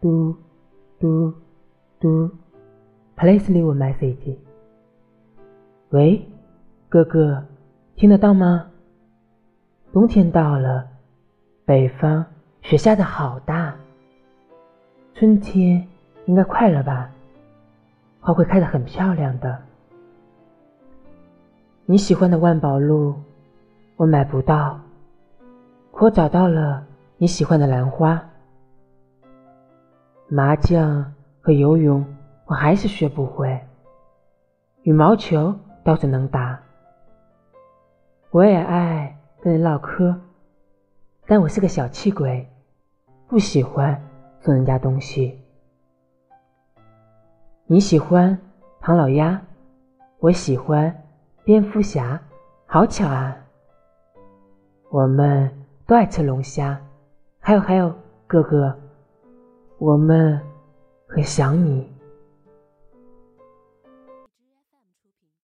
嘟嘟嘟，Please leave a message。喂，哥哥，听得到吗？冬天到了，北方雪下的好大。春天应该快了吧？花会开得很漂亮的。你喜欢的万宝路，我买不到，可我找到了你喜欢的兰花。麻将和游泳我还是学不会，羽毛球倒是能打。我也爱跟人唠嗑，但我是个小气鬼，不喜欢送人家东西。你喜欢唐老鸭，我喜欢蝙蝠侠，好巧啊！我们都爱吃龙虾，还有还有，哥哥。我们很想你。